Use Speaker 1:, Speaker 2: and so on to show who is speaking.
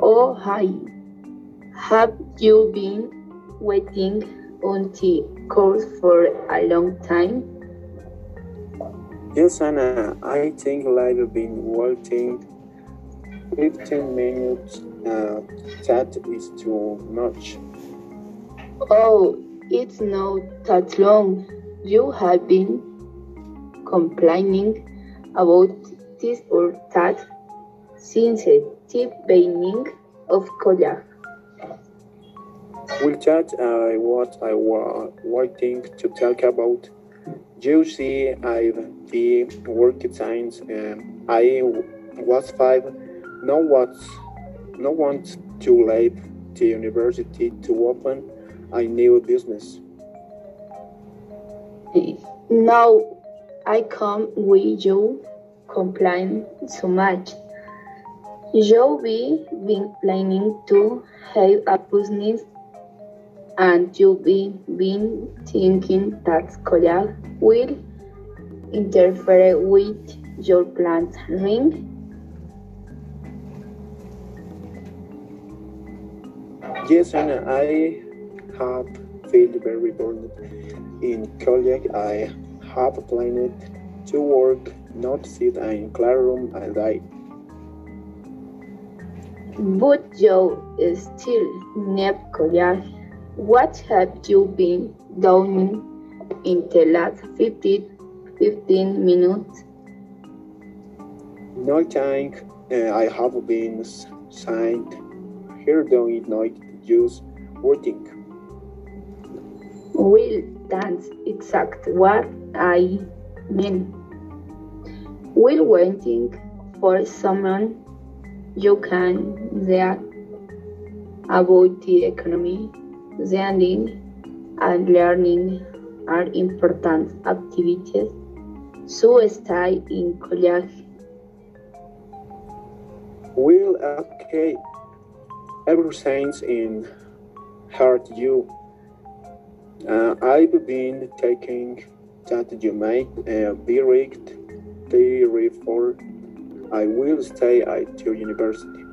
Speaker 1: Oh, hi. Have you been waiting on the course for a long time?
Speaker 2: Yes, Anna, I think I've been waiting 15 minutes. Uh, that is too much.
Speaker 1: Oh, it's not that long. You have been complaining about this or that since the beginning of college.
Speaker 2: Will that uh, what I was waiting to talk about? You see, I've been working since uh, I was five. No one's, no one's too late. The university to open a new business.
Speaker 1: Now I come with you complain so much. You be been planning to have a business and you be been thinking that college will interfere with your plans ring?
Speaker 2: Yes, and I have felt very bored in college. I have planned to work, not sit in classroom all day.
Speaker 1: But you still need college. What have you been doing in the last 50, 15 minutes?
Speaker 2: No time uh, I have been signed here doing not use working.
Speaker 1: Well, that's exact what I mean. We're waiting for someone you can read about the economy, reading and learning are important activities. So stay in college.
Speaker 2: Well, okay. Everything's in heart you. Uh, I've been taking that you might uh, be rigged. Therefore, I will stay at your university.